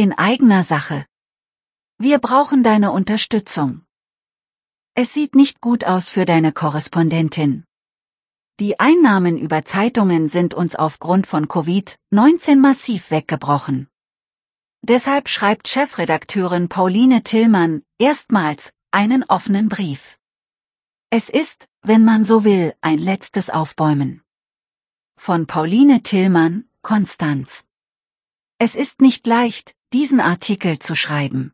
In eigener Sache. Wir brauchen deine Unterstützung. Es sieht nicht gut aus für deine Korrespondentin. Die Einnahmen über Zeitungen sind uns aufgrund von Covid-19 massiv weggebrochen. Deshalb schreibt Chefredakteurin Pauline Tillmann erstmals einen offenen Brief. Es ist, wenn man so will, ein letztes Aufbäumen. Von Pauline Tillmann, Konstanz. Es ist nicht leicht, diesen Artikel zu schreiben.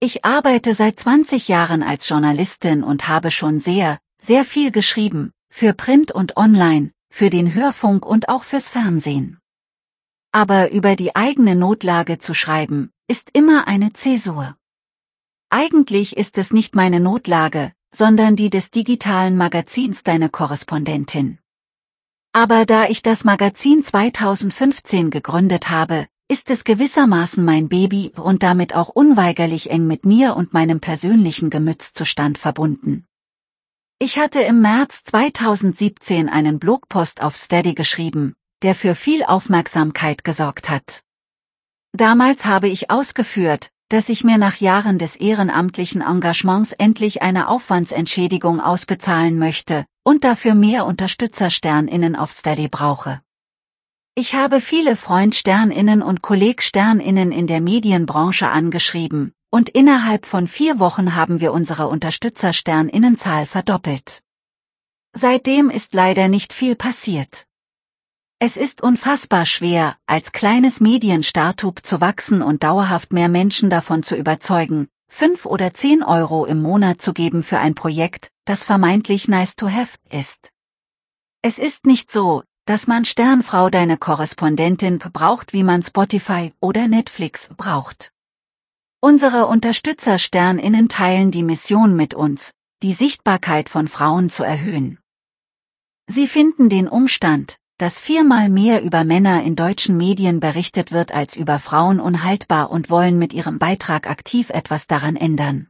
Ich arbeite seit 20 Jahren als Journalistin und habe schon sehr, sehr viel geschrieben, für Print und Online, für den Hörfunk und auch fürs Fernsehen. Aber über die eigene Notlage zu schreiben, ist immer eine Zäsur. Eigentlich ist es nicht meine Notlage, sondern die des digitalen Magazins Deine Korrespondentin. Aber da ich das Magazin 2015 gegründet habe, ist es gewissermaßen mein Baby und damit auch unweigerlich eng mit mir und meinem persönlichen Gemütszustand verbunden. Ich hatte im März 2017 einen Blogpost auf Steady geschrieben, der für viel Aufmerksamkeit gesorgt hat. Damals habe ich ausgeführt, dass ich mir nach Jahren des ehrenamtlichen Engagements endlich eine Aufwandsentschädigung ausbezahlen möchte und dafür mehr Unterstützersterninnen auf Steady brauche. Ich habe viele Freundsterninnen und Kollegsterninnen in der Medienbranche angeschrieben, und innerhalb von vier Wochen haben wir unsere Unterstützersterninnenzahl verdoppelt. Seitdem ist leider nicht viel passiert. Es ist unfassbar schwer, als kleines Medienstartup zu wachsen und dauerhaft mehr Menschen davon zu überzeugen, fünf oder zehn Euro im Monat zu geben für ein Projekt, das vermeintlich nice to have ist. Es ist nicht so, dass man Sternfrau deine Korrespondentin braucht, wie man Spotify oder Netflix braucht. Unsere Unterstützer Sterninnen teilen die Mission mit uns, die Sichtbarkeit von Frauen zu erhöhen. Sie finden den Umstand, dass viermal mehr über Männer in deutschen Medien berichtet wird als über Frauen unhaltbar und wollen mit ihrem Beitrag aktiv etwas daran ändern.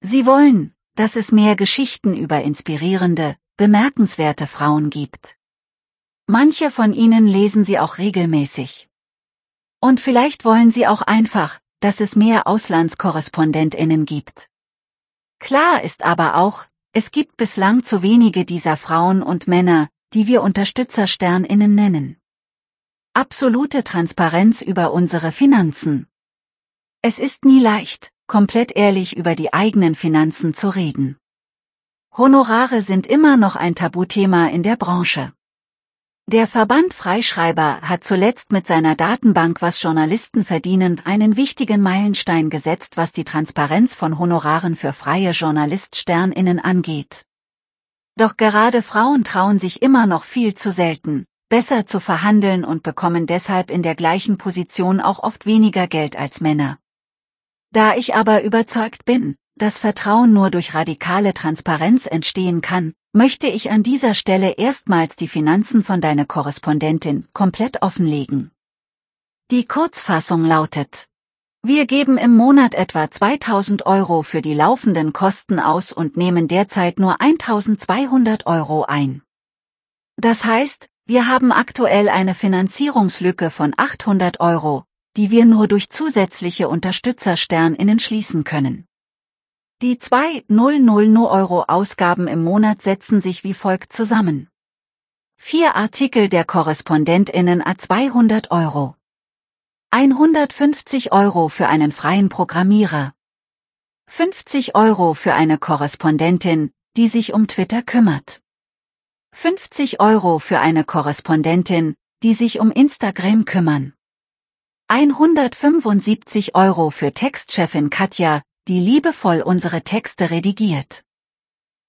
Sie wollen, dass es mehr Geschichten über inspirierende, bemerkenswerte Frauen gibt. Manche von ihnen lesen sie auch regelmäßig. Und vielleicht wollen sie auch einfach, dass es mehr Auslandskorrespondentinnen gibt. Klar ist aber auch, es gibt bislang zu wenige dieser Frauen und Männer, die wir Unterstützersterninnen nennen. Absolute Transparenz über unsere Finanzen. Es ist nie leicht, komplett ehrlich über die eigenen Finanzen zu reden. Honorare sind immer noch ein Tabuthema in der Branche. Der Verband Freischreiber hat zuletzt mit seiner Datenbank Was Journalisten verdienen einen wichtigen Meilenstein gesetzt, was die Transparenz von Honoraren für freie Journaliststerninnen angeht. Doch gerade Frauen trauen sich immer noch viel zu selten, besser zu verhandeln und bekommen deshalb in der gleichen Position auch oft weniger Geld als Männer. Da ich aber überzeugt bin, dass Vertrauen nur durch radikale Transparenz entstehen kann, möchte ich an dieser Stelle erstmals die Finanzen von deiner Korrespondentin komplett offenlegen. Die Kurzfassung lautet. Wir geben im Monat etwa 2000 Euro für die laufenden Kosten aus und nehmen derzeit nur 1200 Euro ein. Das heißt, wir haben aktuell eine Finanzierungslücke von 800 Euro, die wir nur durch zusätzliche Unterstützersterninnen schließen können. Die 2.000 Euro Ausgaben im Monat setzen sich wie folgt zusammen. Vier Artikel der KorrespondentInnen a 200 Euro. 150 Euro für einen freien Programmierer. 50 Euro für eine Korrespondentin, die sich um Twitter kümmert. 50 Euro für eine Korrespondentin, die sich um Instagram kümmern. 175 Euro für Textchefin Katja, die liebevoll unsere Texte redigiert.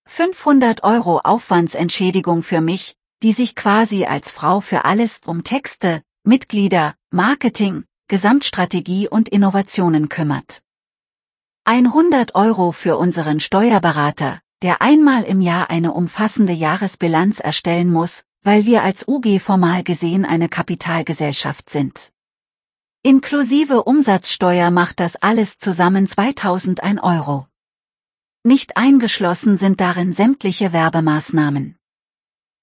500 Euro Aufwandsentschädigung für mich, die sich quasi als Frau für alles um Texte, Mitglieder, Marketing, Gesamtstrategie und Innovationen kümmert. 100 Euro für unseren Steuerberater, der einmal im Jahr eine umfassende Jahresbilanz erstellen muss, weil wir als UG formal gesehen eine Kapitalgesellschaft sind. Inklusive Umsatzsteuer macht das alles zusammen 2001 Euro. Nicht eingeschlossen sind darin sämtliche Werbemaßnahmen.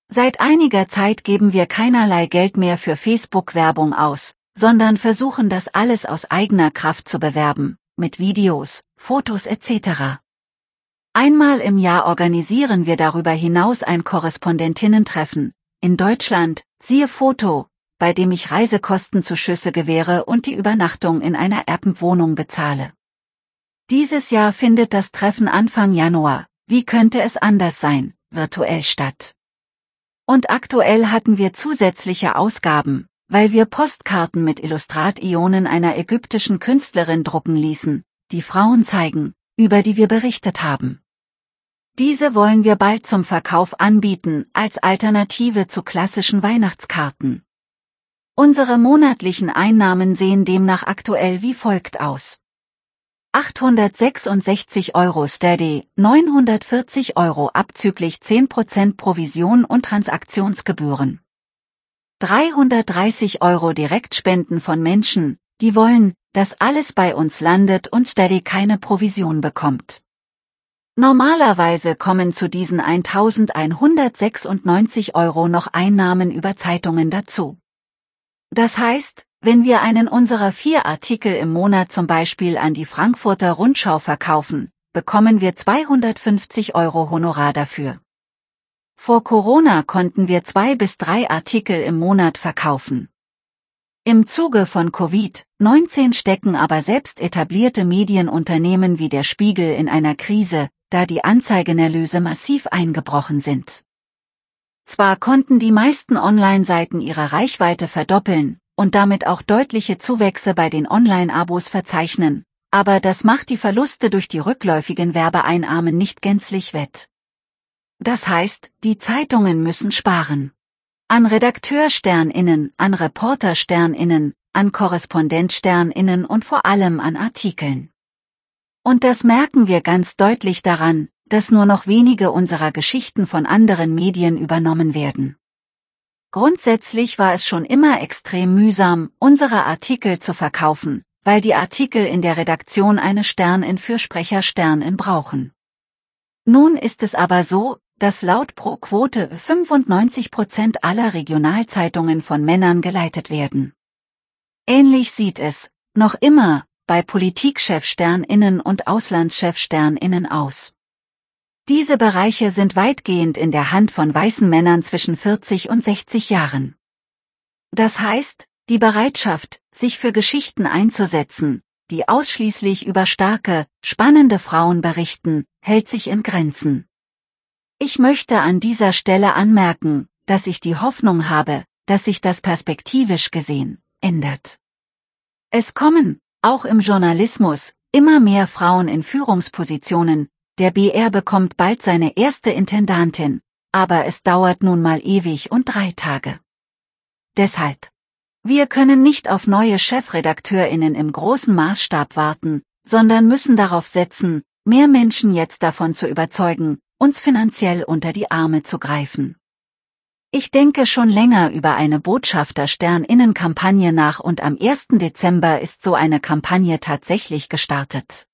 Seit einiger Zeit geben wir keinerlei Geld mehr für Facebook-Werbung aus, sondern versuchen das alles aus eigener Kraft zu bewerben, mit Videos, Fotos etc. Einmal im Jahr organisieren wir darüber hinaus ein Korrespondentinnen-Treffen, in Deutschland, siehe Foto, bei dem ich Reisekostenzuschüsse gewähre und die Übernachtung in einer Erbenwohnung bezahle. Dieses Jahr findet das Treffen Anfang Januar, wie könnte es anders sein, virtuell statt. Und aktuell hatten wir zusätzliche Ausgaben, weil wir Postkarten mit Illustrationen einer ägyptischen Künstlerin drucken ließen, die Frauen zeigen, über die wir berichtet haben. Diese wollen wir bald zum Verkauf anbieten, als Alternative zu klassischen Weihnachtskarten. Unsere monatlichen Einnahmen sehen demnach aktuell wie folgt aus. 866 Euro Steady, 940 Euro abzüglich 10% Provision und Transaktionsgebühren. 330 Euro Direktspenden von Menschen, die wollen, dass alles bei uns landet und Steady keine Provision bekommt. Normalerweise kommen zu diesen 1196 Euro noch Einnahmen über Zeitungen dazu. Das heißt, wenn wir einen unserer vier Artikel im Monat zum Beispiel an die Frankfurter Rundschau verkaufen, bekommen wir 250 Euro Honorar dafür. Vor Corona konnten wir zwei bis drei Artikel im Monat verkaufen. Im Zuge von Covid-19 stecken aber selbst etablierte Medienunternehmen wie der Spiegel in einer Krise, da die Anzeigenerlöse massiv eingebrochen sind. Zwar konnten die meisten Online-Seiten ihre Reichweite verdoppeln, und damit auch deutliche Zuwächse bei den Online-Abos verzeichnen, aber das macht die Verluste durch die rückläufigen Werbeeinnahmen nicht gänzlich wett. Das heißt, die Zeitungen müssen sparen. An Redakteursterninnen, an Reportersterninnen, an Korrespondentsterninnen und vor allem an Artikeln. Und das merken wir ganz deutlich daran, dass nur noch wenige unserer Geschichten von anderen Medien übernommen werden. Grundsätzlich war es schon immer extrem mühsam, unsere Artikel zu verkaufen, weil die Artikel in der Redaktion eine Sternin für Sprechersternin brauchen. Nun ist es aber so, dass laut Pro Quote 95 Prozent aller Regionalzeitungen von Männern geleitet werden. Ähnlich sieht es, noch immer, bei Politikchefsterninnen und Auslandschefsterninnen aus. Diese Bereiche sind weitgehend in der Hand von weißen Männern zwischen 40 und 60 Jahren. Das heißt, die Bereitschaft, sich für Geschichten einzusetzen, die ausschließlich über starke, spannende Frauen berichten, hält sich in Grenzen. Ich möchte an dieser Stelle anmerken, dass ich die Hoffnung habe, dass sich das perspektivisch gesehen ändert. Es kommen, auch im Journalismus, immer mehr Frauen in Führungspositionen, der BR bekommt bald seine erste Intendantin, aber es dauert nun mal ewig und drei Tage. Deshalb. Wir können nicht auf neue Chefredakteurinnen im großen Maßstab warten, sondern müssen darauf setzen, mehr Menschen jetzt davon zu überzeugen, uns finanziell unter die Arme zu greifen. Ich denke schon länger über eine Botschafter-Stern-Innen-Kampagne nach und am 1. Dezember ist so eine Kampagne tatsächlich gestartet.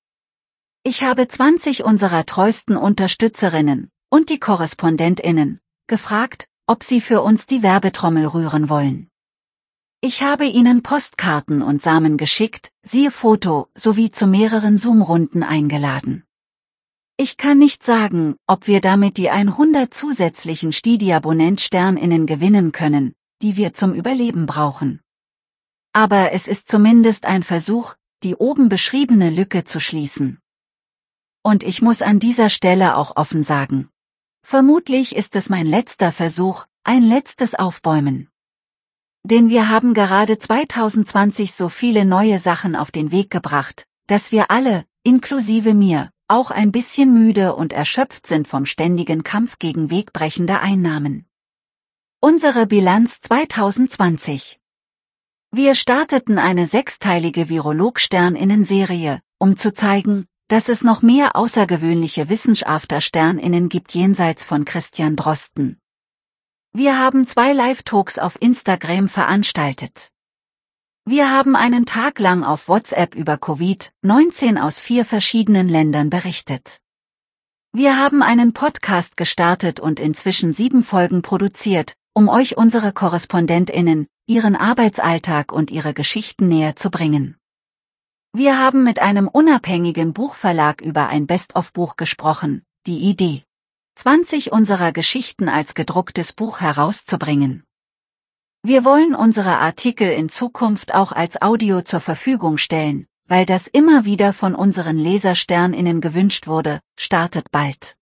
Ich habe 20 unserer treuesten Unterstützerinnen und die Korrespondentinnen gefragt, ob sie für uns die Werbetrommel rühren wollen. Ich habe ihnen Postkarten und Samen geschickt, siehe Foto, sowie zu mehreren Zoom-Runden eingeladen. Ich kann nicht sagen, ob wir damit die 100 zusätzlichen Stidi-Abonnent-SternInnen gewinnen können, die wir zum Überleben brauchen. Aber es ist zumindest ein Versuch, die oben beschriebene Lücke zu schließen. Und ich muss an dieser Stelle auch offen sagen. Vermutlich ist es mein letzter Versuch, ein letztes Aufbäumen. Denn wir haben gerade 2020 so viele neue Sachen auf den Weg gebracht, dass wir alle, inklusive mir, auch ein bisschen müde und erschöpft sind vom ständigen Kampf gegen wegbrechende Einnahmen. Unsere Bilanz 2020 Wir starteten eine sechsteilige Virolog-Sterninnen-Serie, um zu zeigen, dass es noch mehr außergewöhnliche Wissenschaftler-SternInnen gibt jenseits von Christian Drosten. Wir haben zwei Live-Talks auf Instagram veranstaltet. Wir haben einen Tag lang auf WhatsApp über Covid-19 aus vier verschiedenen Ländern berichtet. Wir haben einen Podcast gestartet und inzwischen sieben Folgen produziert, um euch unsere KorrespondentInnen, ihren Arbeitsalltag und ihre Geschichten näher zu bringen. Wir haben mit einem unabhängigen Buchverlag über ein Best-of-Buch gesprochen, die Idee, 20 unserer Geschichten als gedrucktes Buch herauszubringen. Wir wollen unsere Artikel in Zukunft auch als Audio zur Verfügung stellen, weil das immer wieder von unseren Lesersterninnen gewünscht wurde, startet bald.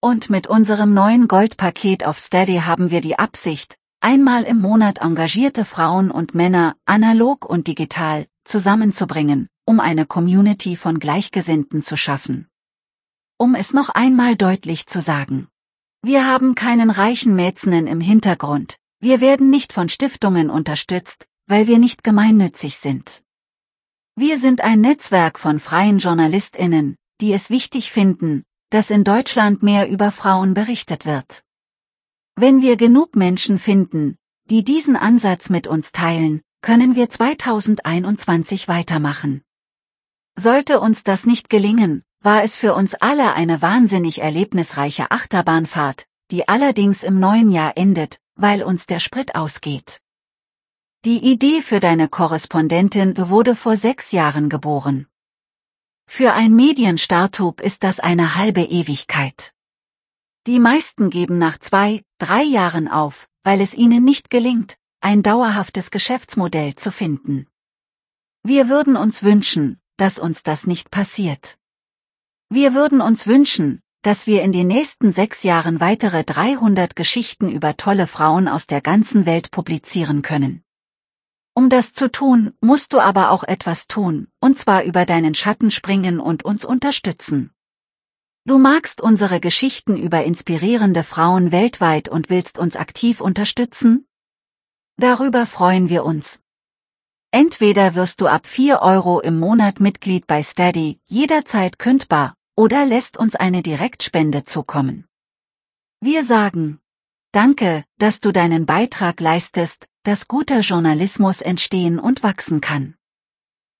Und mit unserem neuen Goldpaket auf Steady haben wir die Absicht, einmal im Monat engagierte Frauen und Männer, analog und digital, zusammenzubringen, um eine Community von Gleichgesinnten zu schaffen. Um es noch einmal deutlich zu sagen. Wir haben keinen reichen Mäzenen im Hintergrund, wir werden nicht von Stiftungen unterstützt, weil wir nicht gemeinnützig sind. Wir sind ein Netzwerk von freien JournalistInnen, die es wichtig finden, dass in Deutschland mehr über Frauen berichtet wird. Wenn wir genug Menschen finden, die diesen Ansatz mit uns teilen, können wir 2021 weitermachen. Sollte uns das nicht gelingen, war es für uns alle eine wahnsinnig erlebnisreiche Achterbahnfahrt, die allerdings im neuen Jahr endet, weil uns der Sprit ausgeht. Die Idee für deine Korrespondentin wurde vor sechs Jahren geboren. Für ein Medienstartup ist das eine halbe Ewigkeit. Die meisten geben nach zwei, drei Jahren auf, weil es ihnen nicht gelingt, ein dauerhaftes Geschäftsmodell zu finden. Wir würden uns wünschen, dass uns das nicht passiert. Wir würden uns wünschen, dass wir in den nächsten sechs Jahren weitere 300 Geschichten über tolle Frauen aus der ganzen Welt publizieren können. Um das zu tun, musst du aber auch etwas tun, und zwar über deinen Schatten springen und uns unterstützen. Du magst unsere Geschichten über inspirierende Frauen weltweit und willst uns aktiv unterstützen? Darüber freuen wir uns. Entweder wirst du ab 4 Euro im Monat Mitglied bei Steady, jederzeit kündbar, oder lässt uns eine Direktspende zukommen. Wir sagen, danke, dass du deinen Beitrag leistest, dass guter Journalismus entstehen und wachsen kann.